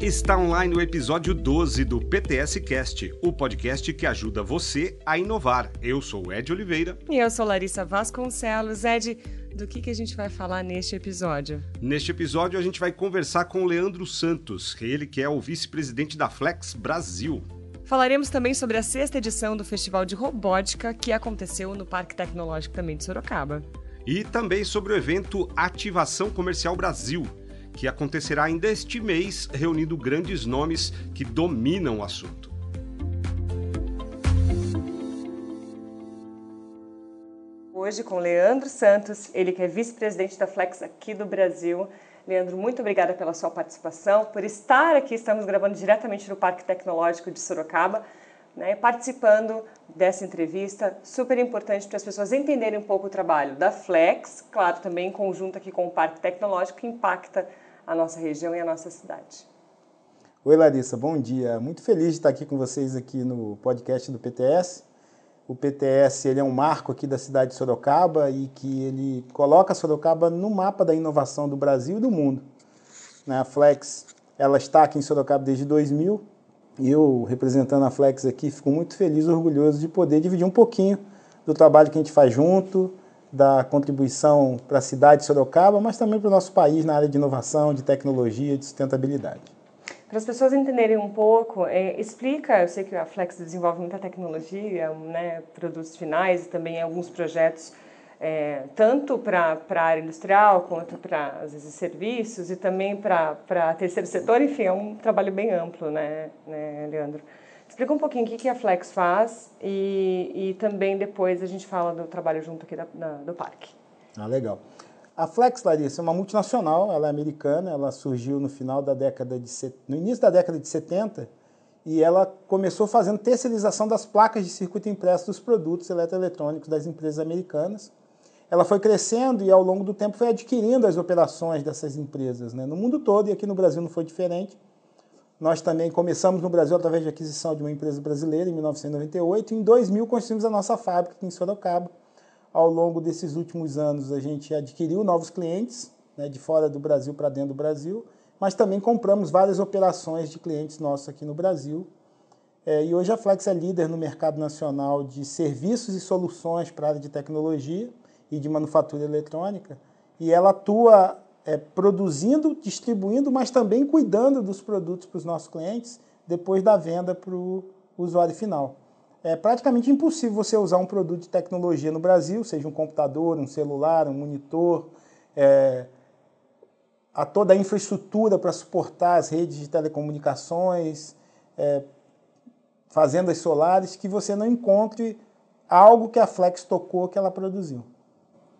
Está online o episódio 12 do PTS Cast, o podcast que ajuda você a inovar. Eu sou o Ed Oliveira. E eu sou Larissa Vasconcelos. Ed, do que, que a gente vai falar neste episódio? Neste episódio a gente vai conversar com o Leandro Santos, ele que é o vice-presidente da Flex Brasil. Falaremos também sobre a sexta edição do Festival de Robótica que aconteceu no Parque Tecnológico também de Sorocaba. E também sobre o evento Ativação Comercial Brasil, que acontecerá ainda este mês, reunindo grandes nomes que dominam o assunto. Hoje com Leandro Santos, ele que é vice-presidente da Flex aqui do Brasil. Leandro, muito obrigada pela sua participação, por estar aqui. Estamos gravando diretamente no Parque Tecnológico de Sorocaba, né, participando dessa entrevista, super importante para as pessoas entenderem um pouco o trabalho da Flex, claro, também em conjunto aqui com o Parque Tecnológico, que impacta a nossa região e a nossa cidade. Oi Larissa, bom dia. Muito feliz de estar aqui com vocês aqui no podcast do PTS. O PTS ele é um marco aqui da cidade de Sorocaba e que ele coloca Sorocaba no mapa da inovação do Brasil e do mundo. Né, a Flex ela está aqui em Sorocaba desde 2000 e eu, representando a Flex aqui, fico muito feliz orgulhoso de poder dividir um pouquinho do trabalho que a gente faz junto, da contribuição para a cidade de Sorocaba, mas também para o nosso país na área de inovação, de tecnologia, de sustentabilidade. Para as pessoas entenderem um pouco, é, explica, eu sei que a Flex desenvolve muita tecnologia, né, produtos finais e também alguns projetos, é, tanto para a área industrial quanto para, às vezes, serviços e também para terceiro setor, enfim, é um trabalho bem amplo, né, né Leandro? Explica um pouquinho o que a Flex faz e, e também depois a gente fala do trabalho junto aqui da, do parque. Ah, legal. A Flex, Larissa, é uma multinacional, ela é americana, ela surgiu no final da década de... no início da década de 70 e ela começou fazendo terceirização das placas de circuito impresso dos produtos eletroeletrônicos das empresas americanas. Ela foi crescendo e ao longo do tempo foi adquirindo as operações dessas empresas, né? no mundo todo e aqui no Brasil não foi diferente. Nós também começamos no Brasil através de aquisição de uma empresa brasileira em 1998 e em 2000 construímos a nossa fábrica aqui em Sorocaba. Ao longo desses últimos anos a gente adquiriu novos clientes né, de fora do Brasil para dentro do Brasil, mas também compramos várias operações de clientes nossos aqui no Brasil. É, e hoje a Flex é líder no mercado nacional de serviços e soluções para a área de tecnologia e de manufatura eletrônica, e ela atua é, produzindo, distribuindo, mas também cuidando dos produtos para os nossos clientes depois da venda para o usuário final. É praticamente impossível você usar um produto de tecnologia no Brasil, seja um computador, um celular, um monitor, é, a toda a infraestrutura para suportar as redes de telecomunicações, é, fazendas solares, que você não encontre algo que a Flex tocou que ela produziu.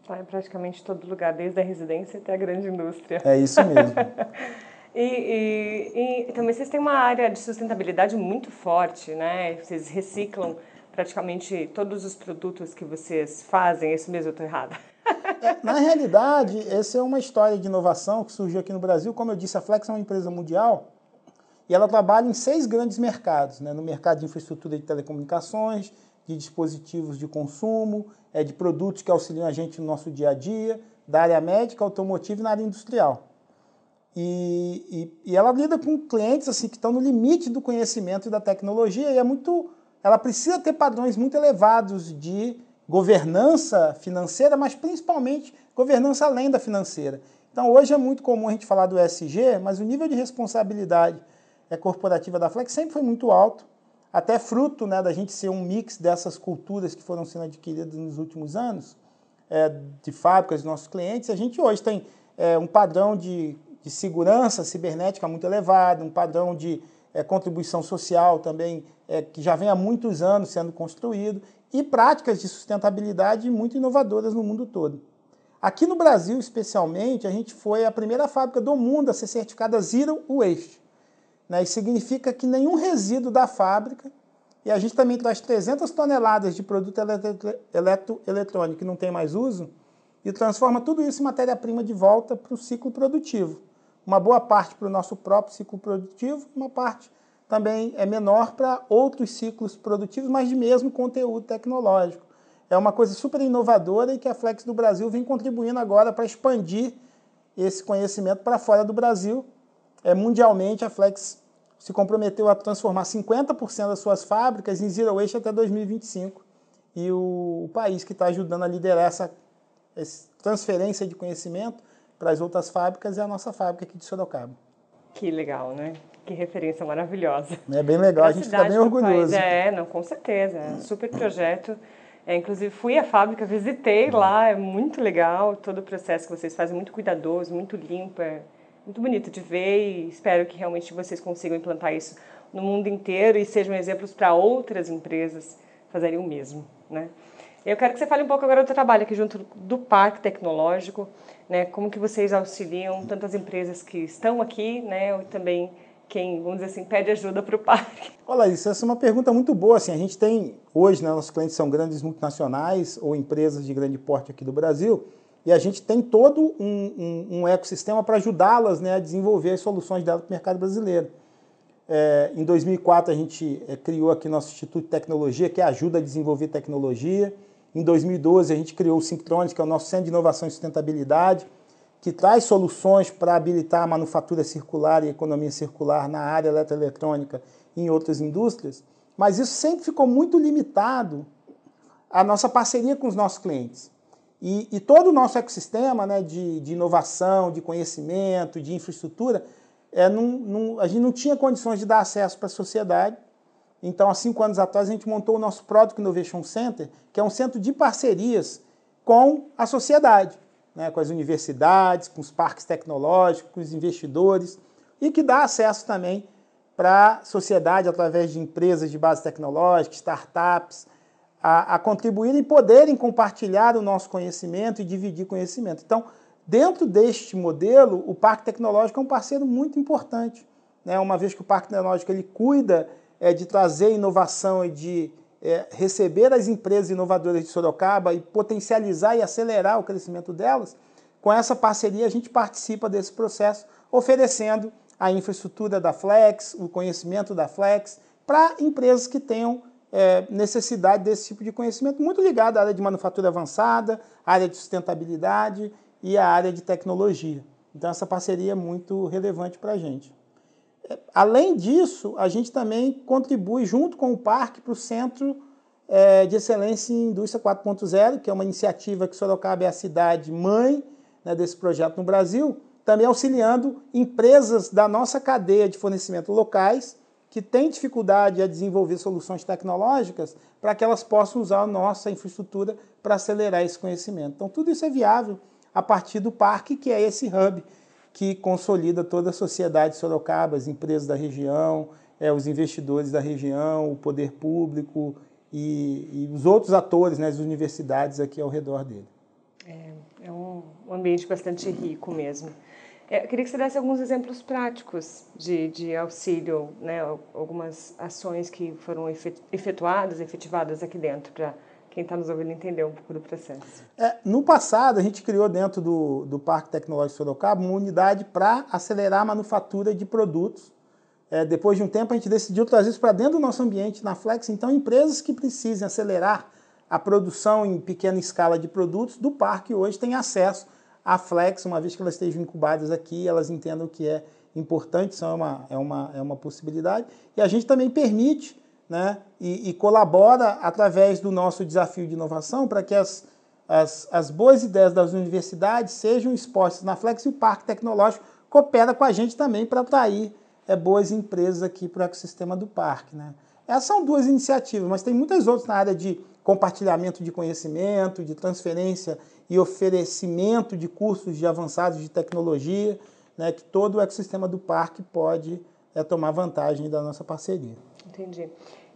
Está em praticamente todo lugar, desde a residência até a grande indústria. É isso mesmo. e, e, e, também vocês têm uma área de sustentabilidade muito forte, né? Vocês reciclam praticamente todos os produtos que vocês fazem. É isso mesmo, eu estou errada? Na realidade, essa é uma história de inovação que surgiu aqui no Brasil. Como eu disse, a Flex é uma empresa mundial e ela trabalha em seis grandes mercados, né? no mercado de infraestrutura de telecomunicações, de dispositivos de consumo, é, de produtos que auxiliam a gente no nosso dia a dia, da área médica, automotiva e na área industrial. E, e, e, ela lida com clientes assim que estão no limite do conhecimento e da tecnologia e é muito, ela precisa ter padrões muito elevados de governança financeira, mas principalmente governança além da financeira. Então hoje é muito comum a gente falar do ESG, mas o nível de responsabilidade é, corporativa da Flex sempre foi muito alto até fruto né, da gente ser um mix dessas culturas que foram sendo adquiridas nos últimos anos, é, de fábricas dos nossos clientes, a gente hoje tem é, um padrão de, de, segurança cibernética muito elevado, um padrão de é, contribuição social também, é, que já vem há muitos anos sendo construído, e práticas de sustentabilidade muito inovadoras no mundo todo. Aqui no Brasil, especialmente, a gente foi a primeira fábrica do mundo a ser certificada Zero Waste. Né? Isso significa que nenhum resíduo da fábrica, e a gente também traz 300 toneladas de produto eletro, eletrônico que não tem mais uso, e transforma tudo isso em matéria-prima de volta para o ciclo produtivo. Uma boa parte para o nosso próprio ciclo produtivo, uma parte também é menor para outros ciclos produtivos, mas de mesmo conteúdo tecnológico. É uma coisa super inovadora e que a Flex do Brasil vem contribuindo agora para expandir esse conhecimento para fora do Brasil é, mundialmente a Flex se comprometeu a transformar 50% das suas fábricas em zero waste até 2025. E o, o país que está ajudando a liderar essa, essa transferência de conhecimento para as outras fábricas é a nossa fábrica aqui de Sorocaba. Que legal, né? Que referência maravilhosa. É bem legal, a gente fica bem orgulhoso. É, não, com certeza. É um super projeto. É, inclusive, fui à fábrica, visitei lá, é muito legal. Todo o processo que vocês fazem, muito cuidadoso, muito limpo. É muito bonito de ver e espero que realmente vocês consigam implantar isso no mundo inteiro e sejam exemplos para outras empresas fazerem o mesmo, né? Eu quero que você fale um pouco agora do trabalho aqui junto do Parque Tecnológico, né? Como que vocês auxiliam tantas empresas que estão aqui, né? E também quem, vamos dizer assim, pede ajuda para o parque. Olha, isso essa é uma pergunta muito boa. Assim, a gente tem hoje, né, nossos clientes são grandes multinacionais ou empresas de grande porte aqui do Brasil, e a gente tem todo um, um, um ecossistema para ajudá-las né, a desenvolver as soluções dela para o mercado brasileiro. É, em 2004, a gente é, criou aqui nosso Instituto de Tecnologia, que ajuda a desenvolver tecnologia. Em 2012, a gente criou o Synctronics, que é o nosso Centro de Inovação e Sustentabilidade, que traz soluções para habilitar a manufatura circular e a economia circular na área eletroeletrônica e em outras indústrias. Mas isso sempre ficou muito limitado à nossa parceria com os nossos clientes. E, e todo o nosso ecossistema né, de, de, inovação, de conhecimento, de infraestrutura, é, a gente não tinha condições de dar acesso para a sociedade. Então, há cinco anos atrás, a gente montou o nosso Product Innovation Center, que é um centro de parcerias com a sociedade, né, com as universidades, com os parques tecnológicos, com os investidores, e que dá acesso também para a sociedade através de empresas de base tecnológica, startups, a, a contribuírem e poderem compartilhar o nosso conhecimento e dividir conhecimento. Então, dentro deste modelo, o Parque Tecnológico é um parceiro muito importante, né? uma vez que o Parque Tecnológico ele cuida é, de trazer inovação e de é, receber as empresas inovadoras de Sorocaba e potencializar e acelerar o crescimento delas, com essa parceria a gente participa desse processo, oferecendo a infraestrutura da Flex, o conhecimento da Flex, para empresas que tenham é, necessidade desse tipo de conhecimento, muito ligado à área de manufatura avançada, área de sustentabilidade e à área de tecnologia. Então, essa parceria é muito relevante para a gente. É, além disso, a gente também contribui, junto com o parque, para o Centro é, de Excelência em Indústria 4.0, que é uma iniciativa que Sorocaba é a cidade mãe né, desse projeto no Brasil, também auxiliando empresas da nossa cadeia de fornecimento locais que têm dificuldade a desenvolver soluções tecnológicas para que elas possam usar a nossa infraestrutura para acelerar esse conhecimento. Então, tudo isso é viável a partir do parque, que é esse hub que consolida toda a sociedade de Sorocaba, as empresas da região, é, os investidores da região, o poder público e, e os outros atores, né, as universidades aqui ao redor dele. É, é um ambiente bastante rico mesmo. É, eu queria que você desse alguns exemplos práticos de, de auxílio, né, algumas ações que foram efetuadas, efetivadas aqui dentro, para quem está nos ouvindo entender um pouco do processo. É, no passado, a gente criou dentro do, do Parque Tecnológico Sorocaba uma unidade para acelerar a manufatura de produtos. É, depois de um tempo, a gente decidiu trazer isso para dentro do nosso ambiente na Flex. Então, empresas que precisem acelerar a produção em pequena escala de produtos do parque hoje têm acesso a Flex, uma vez que elas estejam incubadas aqui, elas entendam que é importante, isso é uma, é uma, é uma possibilidade. E a gente também permite né, e, e colabora através do nosso desafio de inovação para que as, as, as boas ideias das universidades sejam expostas na Flex e o Parque Tecnológico coopera com a gente também para atrair é, boas empresas aqui para o ecossistema do parque. Né? Essas são duas iniciativas, mas tem muitas outras na área de compartilhamento de conhecimento, de transferência e oferecimento de cursos de avançados de tecnologia, né, que todo o ecossistema do parque pode é, tomar vantagem da nossa parceria. Entendi.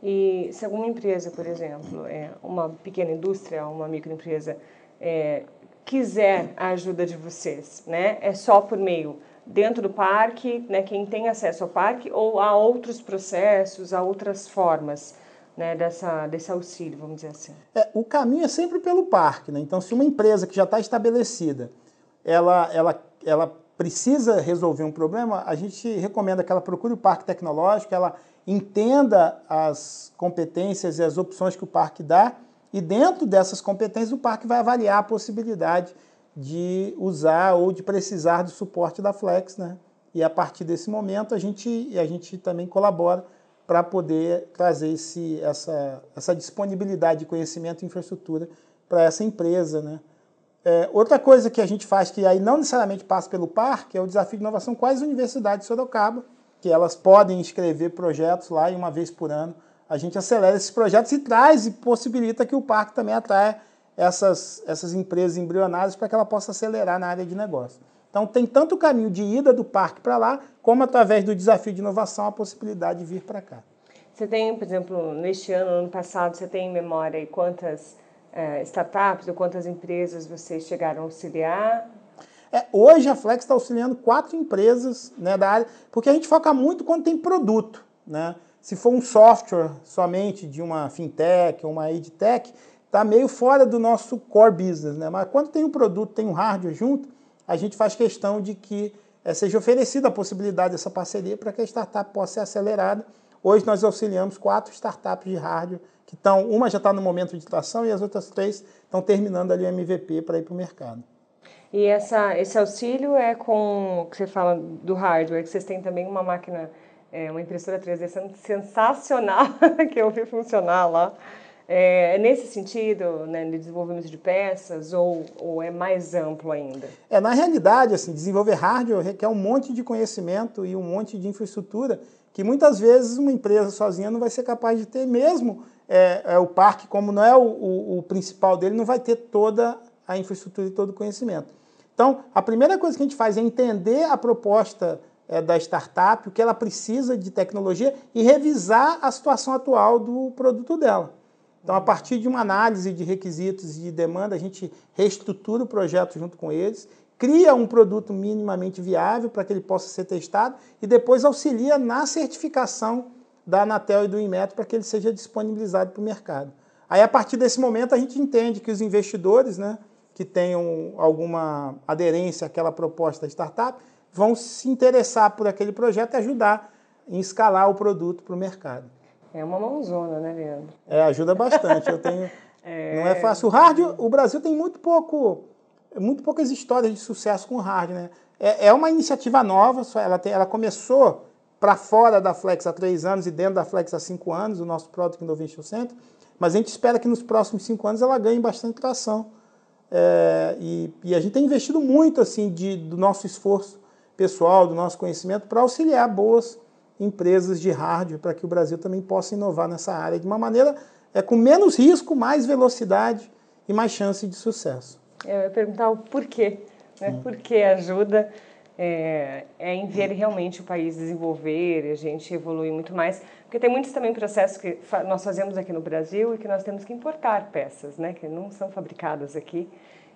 E se alguma empresa, por exemplo, é, uma pequena indústria, uma microempresa, é, quiser a ajuda de vocês, né, é só por meio dentro do parque, né, quem tem acesso ao parque, ou há outros processos, há outras formas né, dessa, desse auxílio, vamos dizer assim? É, o caminho é sempre pelo parque. Né? Então, se uma empresa que já está estabelecida, ela, ela, ela precisa resolver um problema, a gente recomenda que ela procure o parque tecnológico, ela entenda as competências e as opções que o parque dá, e dentro dessas competências o parque vai avaliar a possibilidade de usar ou de precisar do suporte da Flex, né? e a partir desse momento a gente, a gente também colabora para poder trazer esse, essa, essa disponibilidade de conhecimento e infraestrutura para essa empresa. Né? É, outra coisa que a gente faz, que aí não necessariamente passa pelo parque, é o desafio de inovação com as universidades de Sorocaba, que elas podem inscrever projetos lá e uma vez por ano a gente acelera esses projetos e traz e possibilita que o parque também atraia essas, essas empresas embrionárias para que ela possa acelerar na área de negócio. Então tem tanto o caminho de ida do parque para lá, como através do desafio de inovação a possibilidade de vir para cá. Você tem, por exemplo, neste ano, ano passado, você tem em memória aí quantas é, startups ou quantas empresas vocês chegaram a auxiliar? É, hoje a Flex está auxiliando quatro empresas né, da área, porque a gente foca muito quando tem produto. Né? Se for um software somente de uma fintech ou uma edtech, está meio fora do nosso core business. Né? Mas quando tem um produto, tem um hardware junto, a gente faz questão de que é, seja oferecida a possibilidade dessa parceria para que a startup possa ser acelerada. Hoje nós auxiliamos quatro startups de hardware que estão, uma já está no momento de tração e as outras três estão terminando ali o MVP para ir para o mercado. E essa, esse auxílio é com, que você fala do hardware, que vocês têm também uma máquina, é, uma impressora 3D sensacional que eu vi funcionar lá. É, nesse sentido, né, de desenvolvimento de peças, ou, ou é mais amplo ainda? É, na realidade, assim, desenvolver hardware requer um monte de conhecimento e um monte de infraestrutura que muitas vezes uma empresa sozinha não vai ser capaz de ter, mesmo é, é o parque, como não é o, o, o principal dele, não vai ter toda a infraestrutura e todo o conhecimento. Então, a primeira coisa que a gente faz é entender a proposta é, da startup, o que ela precisa de tecnologia e revisar a situação atual do produto dela. Então, a partir de uma análise de requisitos e de demanda, a gente reestrutura o projeto junto com eles, cria um produto minimamente viável para que ele possa ser testado e depois auxilia na certificação da Anatel e do Inmetro para que ele seja disponibilizado para o mercado. Aí, a partir desse momento, a gente entende que os investidores né, que tenham alguma aderência àquela proposta da startup vão se interessar por aquele projeto e ajudar em escalar o produto para o mercado. É uma mãozona, né, Leandro? É, ajuda bastante. Eu tenho. é... Não é fácil. O hard, o Brasil tem muito pouco, muito poucas histórias de sucesso com o hard, né? É, é uma iniciativa nova, ela, tem, ela começou para fora da Flex há três anos e dentro da Flex há cinco anos, o nosso Product Innovation Center, mas a gente espera que nos próximos cinco anos ela ganhe bastante tração. É, e, e, a gente tem investido muito assim de, do nosso esforço pessoal, do nosso conhecimento para auxiliar boas empresas de hardware para que o Brasil também possa inovar nessa área de uma maneira é, com menos risco, mais velocidade e mais chance de sucesso. Eu ia perguntar o porquê, né? Hum. Por que ajuda é, é, em ver realmente o país desenvolver a gente evoluir muito mais, porque tem muitos também processos que nós fazemos aqui no Brasil e que nós temos que importar peças, né? Que não são fabricadas aqui.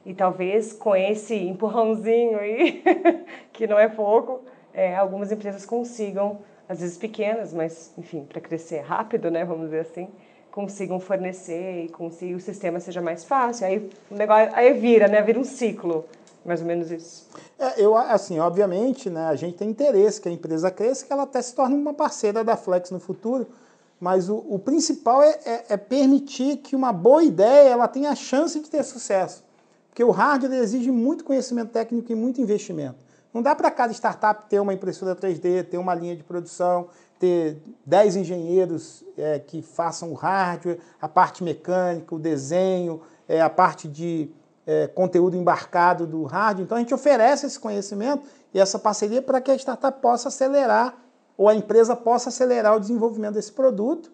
E talvez com esse empurrãozinho aí, que não é pouco, é, algumas empresas consigam às vezes pequenas, mas enfim, para crescer rápido, né, vamos dizer assim, consigam fornecer e consigam o sistema seja mais fácil. Aí o negócio aí vira, né, vira um ciclo. Mais ou menos isso. É, eu, assim, obviamente, né, a gente tem interesse que a empresa cresça, que ela até se torne uma parceira da Flex no futuro, mas o, o principal é, é, é, permitir que uma boa ideia ela tenha a chance de ter sucesso. Porque o hardware exige muito conhecimento técnico e muito investimento. Não dá para cada startup ter uma impressora 3D, ter uma linha de produção, ter 10 engenheiros é, que façam o hardware, a parte mecânica, o desenho, é, a parte de é, conteúdo embarcado do hardware. Então a gente oferece esse conhecimento e essa parceria para que a startup possa acelerar ou a empresa possa acelerar o desenvolvimento desse produto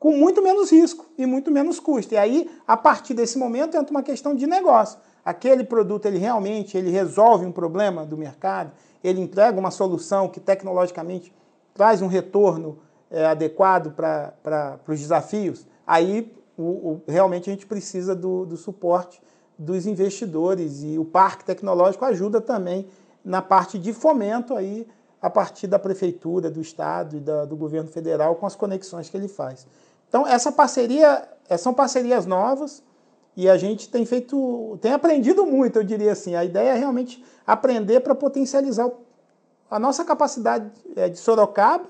com muito menos risco e muito menos custo. E aí, a partir desse momento, entra uma questão de negócio aquele produto ele realmente ele resolve um problema do mercado, ele entrega uma solução que tecnologicamente traz um retorno é, adequado para os desafios, aí o, o, realmente a gente precisa do, do suporte dos investidores e o parque tecnológico ajuda também na parte de fomento aí a partir da prefeitura, do estado e da, do governo federal com as conexões que ele faz. Então essa parceria são parcerias novas e a gente tem feito, tem aprendido muito, eu diria assim. A ideia é realmente aprender para potencializar a nossa capacidade é, de Sorocaba,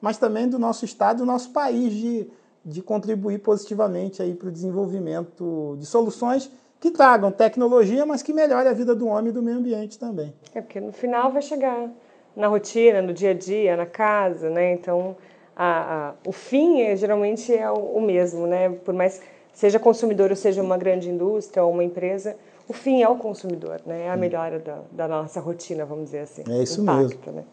mas também do nosso estado, do nosso país de, de contribuir positivamente aí para o desenvolvimento de soluções que tragam tecnologia, mas que melhore a vida do homem e do meio ambiente também. É porque no final vai chegar na rotina, no dia a dia, na casa, né? Então, a, a, o fim é, geralmente é o, o, mesmo, né? Por mais seja consumidor ou seja uma grande indústria ou uma empresa, o fim é o consumidor, né? É a melhora da, da nossa rotina, vamos dizer assim. É isso Impacto, mesmo. Né?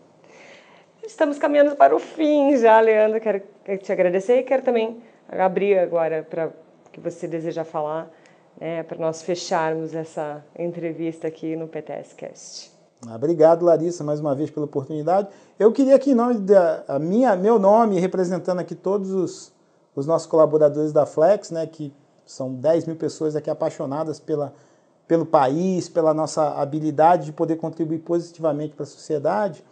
Estamos caminhando para o fim já, Leandro. Quero te agradecer e quero também abrir agora para que você deseja falar, né, para nós fecharmos essa entrevista aqui no PTScast. Obrigado, Larissa, mais uma vez pela oportunidade. Eu queria aqui, em nome da a minha, meu nome, representando aqui todos os, os nossos colaboradores da Flex, né, que são 10 mil pessoas aqui apaixonadas pela, pelo país, pela nossa habilidade de poder contribuir positivamente para a sociedade,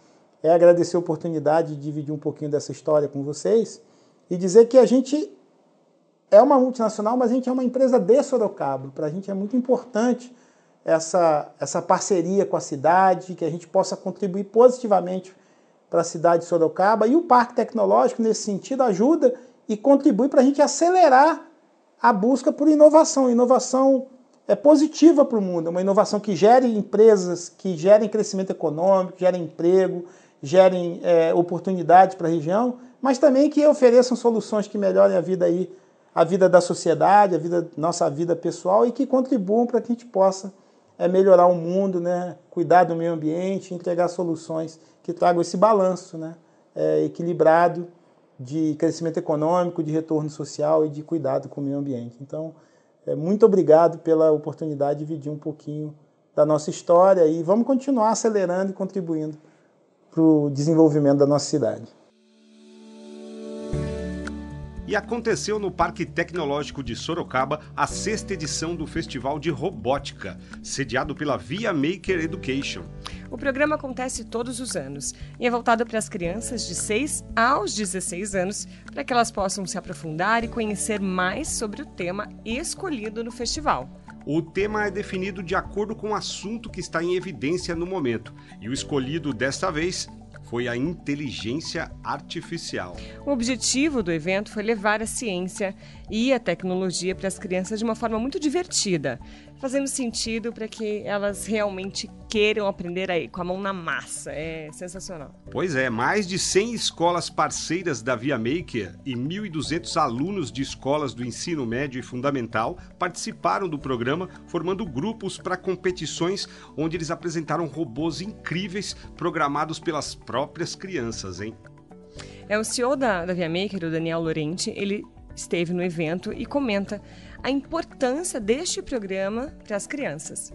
é agradecer a oportunidade de dividir um pouquinho dessa história com vocês e dizer que a gente é uma multinacional, mas a gente é uma empresa de Sorocaba. Para a gente é muito importante essa, essa parceria com a cidade, que a gente possa contribuir positivamente para a cidade de Sorocaba. E o Parque Tecnológico, nesse sentido, ajuda e contribui para a gente acelerar a busca por inovação. Inovação é positiva para o mundo, é uma inovação que gere empresas, que gerem crescimento econômico, gerem emprego, gerem é, oportunidades para a região, mas também que ofereçam soluções que melhorem a vida aí, a vida da sociedade, a vida, nossa vida pessoal e que contribuam para que a gente possa é, melhorar o mundo, né, cuidar do meio ambiente, entregar soluções que tragam esse balanço né, é, equilibrado de crescimento econômico, de retorno social e de cuidado com o meio ambiente. Então, é, muito obrigado pela oportunidade de dividir um pouquinho da nossa história e vamos continuar acelerando e contribuindo para o desenvolvimento da nossa cidade. E aconteceu no Parque Tecnológico de Sorocaba a sexta edição do Festival de Robótica, sediado pela Via Maker Education. O programa acontece todos os anos e é voltado para as crianças de 6 aos 16 anos, para que elas possam se aprofundar e conhecer mais sobre o tema escolhido no festival. O tema é definido de acordo com o assunto que está em evidência no momento, e o escolhido desta vez foi a inteligência artificial. O objetivo do evento foi levar a ciência e a tecnologia para as crianças de uma forma muito divertida, fazendo sentido para que elas realmente queiram aprender aí, com a mão na massa. É sensacional. Pois é, mais de 100 escolas parceiras da Via Maker e 1.200 alunos de escolas do ensino médio e fundamental participaram do programa, formando grupos para competições onde eles apresentaram robôs incríveis programados pelas próprias crianças, hein? É o CEO da, da Via Maker, o Daniel Lorente, ele esteve no evento e comenta a importância deste programa para as crianças.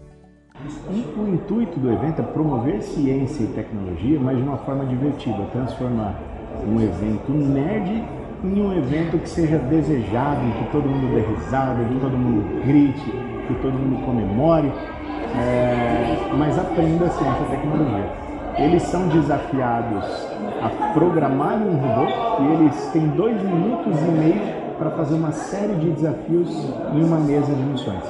O, intuito do evento é promover ciência e tecnologia, mas de uma forma divertida, transformar um evento nerd em um evento que seja desejado, que todo mundo dê risada, que todo mundo grite, que todo mundo comemore, é, mas aprenda ciência e tecnologia. Eles são desafiados a programar um robô e eles têm dois minutos e meio para fazer uma série de desafios em uma mesa de missões.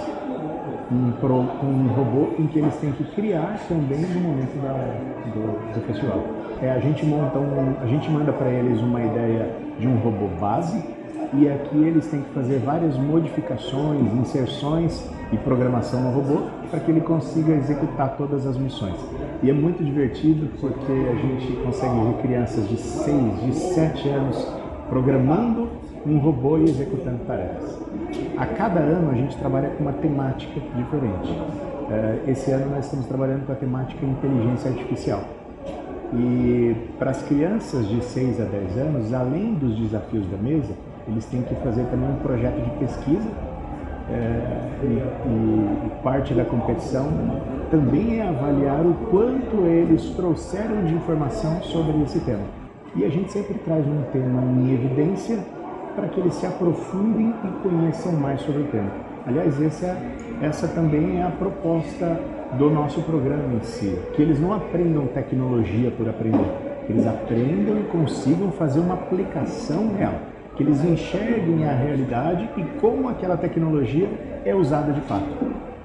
Um, pro, um robô em que eles têm que criar também no momento da, do, do, festival. É, a gente monta um, a gente manda para eles uma ideia de um robô base e aqui eles têm que fazer várias modificações, inserções e programação no robô para que ele consiga executar todas as missões. E é muito divertido porque a gente consegue ver crianças de 6, de 7 anos programando um robô e executando tarefas. A cada ano a gente trabalha com uma temática diferente. Eh, esse ano nós estamos trabalhando com a temática inteligência artificial. E para as crianças de 6 a 10 anos, além dos desafios da mesa, eles têm que fazer também um projeto de pesquisa é, e, e, parte da competição também é avaliar o quanto eles trouxeram de informação sobre esse tema. E a gente sempre traz um tema em evidência para que eles se aprofundem e conheçam mais sobre o tema. Aliás, essa, essa também é a proposta do nosso programa em si, que eles não aprendam tecnologia por aprender, eles aprendam e consigam fazer uma aplicação real, que eles enxerguem a realidade e como aquela tecnologia é usada de fato,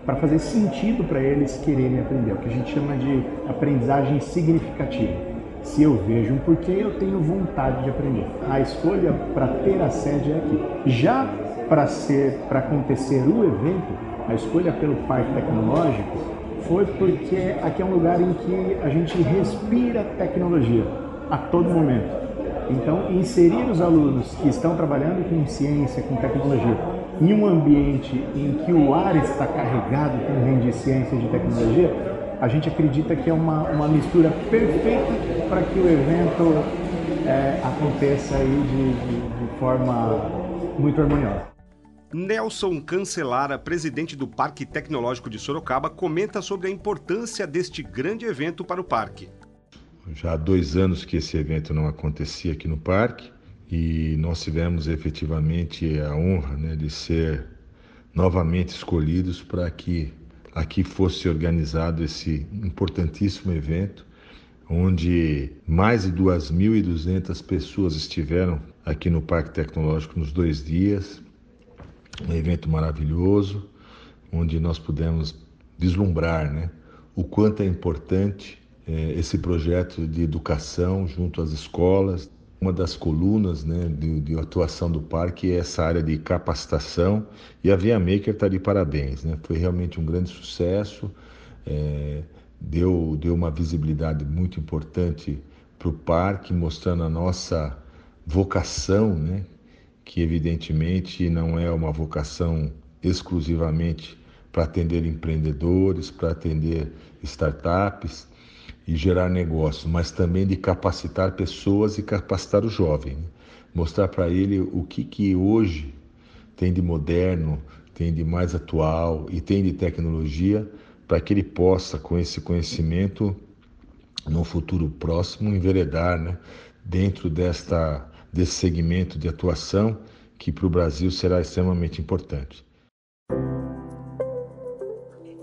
para fazer sentido para eles quererem aprender, o que a gente chama de aprendizagem significativa. Se eu vejo um porquê, eu tenho vontade de aprender. A escolha para ter a sede é aqui. Já para ser, para acontecer o evento, a escolha pelo parque tecnológico foi porque aqui é um lugar em que a gente respira tecnologia a todo momento. Então, inserir os alunos que estão trabalhando com ciência, com tecnologia, em um ambiente em que o ar está carregado também de ciência e de tecnologia, a gente acredita que é uma, uma mistura perfeita para que o evento é, aconteça aí de, de, de forma muito harmoniosa. Nelson Cancelara, presidente do Parque Tecnológico de Sorocaba, comenta sobre a importância deste grande evento para o parque. Já há dois anos que esse evento não acontecia aqui no parque e nós tivemos efetivamente a honra né, de ser novamente escolhidos para que aqui fosse organizado esse importantíssimo evento, onde mais de 2.200 pessoas estiveram aqui no Parque Tecnológico nos dois dias. Um evento maravilhoso, onde nós pudemos vislumbrar né, o quanto é importante é, esse projeto de educação junto às escolas. Uma das colunas né, de, de, atuação do parque é essa área de capacitação e a Via Maker está de parabéns. Né? Foi realmente um grande sucesso, é, deu, deu uma visibilidade muito importante para o parque, mostrando a nossa vocação, né? que evidentemente não é uma vocação exclusivamente para atender empreendedores, para atender startups, e gerar negócio, mas também de capacitar pessoas e capacitar o jovem. Né? Mostrar para ele o que, que hoje tem de moderno, tem de mais atual e tem de tecnologia, para que ele possa, com esse conhecimento, no futuro próximo, enveredar né? dentro desta, desse segmento de atuação que para o Brasil será extremamente importante.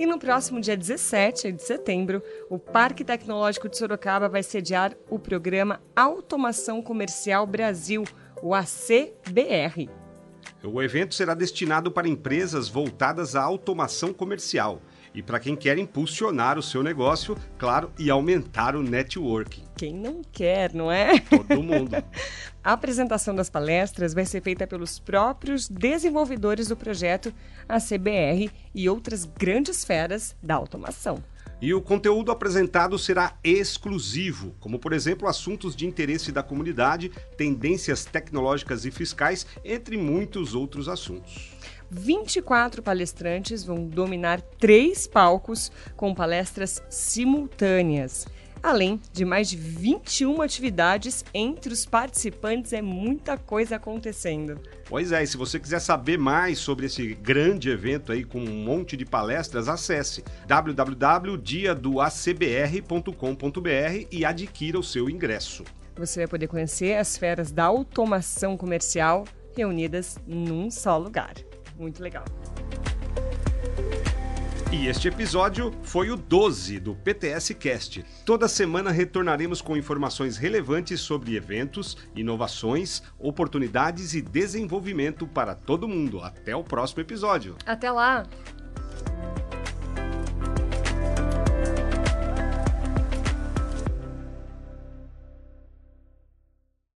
E no próximo dia 17 de setembro, o Parque Tecnológico de Sorocaba vai sediar o programa Automação Comercial Brasil, o ACBR. O evento será destinado para empresas voltadas à automação comercial e para quem quer impulsionar o seu negócio, claro, e aumentar o networking. Quem não quer, não é? Todo mundo. A apresentação das palestras vai ser feita pelos próprios desenvolvedores do projeto, a CBR e outras grandes feras da automação. E o conteúdo apresentado será exclusivo, como por exemplo assuntos de interesse da comunidade, tendências tecnológicas e fiscais, entre muitos outros assuntos. 24 palestrantes vão dominar três palcos com palestras simultâneas. Além de mais de 21 atividades entre os participantes, é muita coisa acontecendo. Pois é, e se você quiser saber mais sobre esse grande evento aí com um monte de palestras, acesse www.diadoacbr.com.br e adquira o seu ingresso. Você vai poder conhecer as feras da automação comercial reunidas num só lugar. Muito legal. E este episódio foi o 12 do PTS Cast. Toda semana retornaremos com informações relevantes sobre eventos, inovações, oportunidades e desenvolvimento para todo mundo. Até o próximo episódio. Até lá!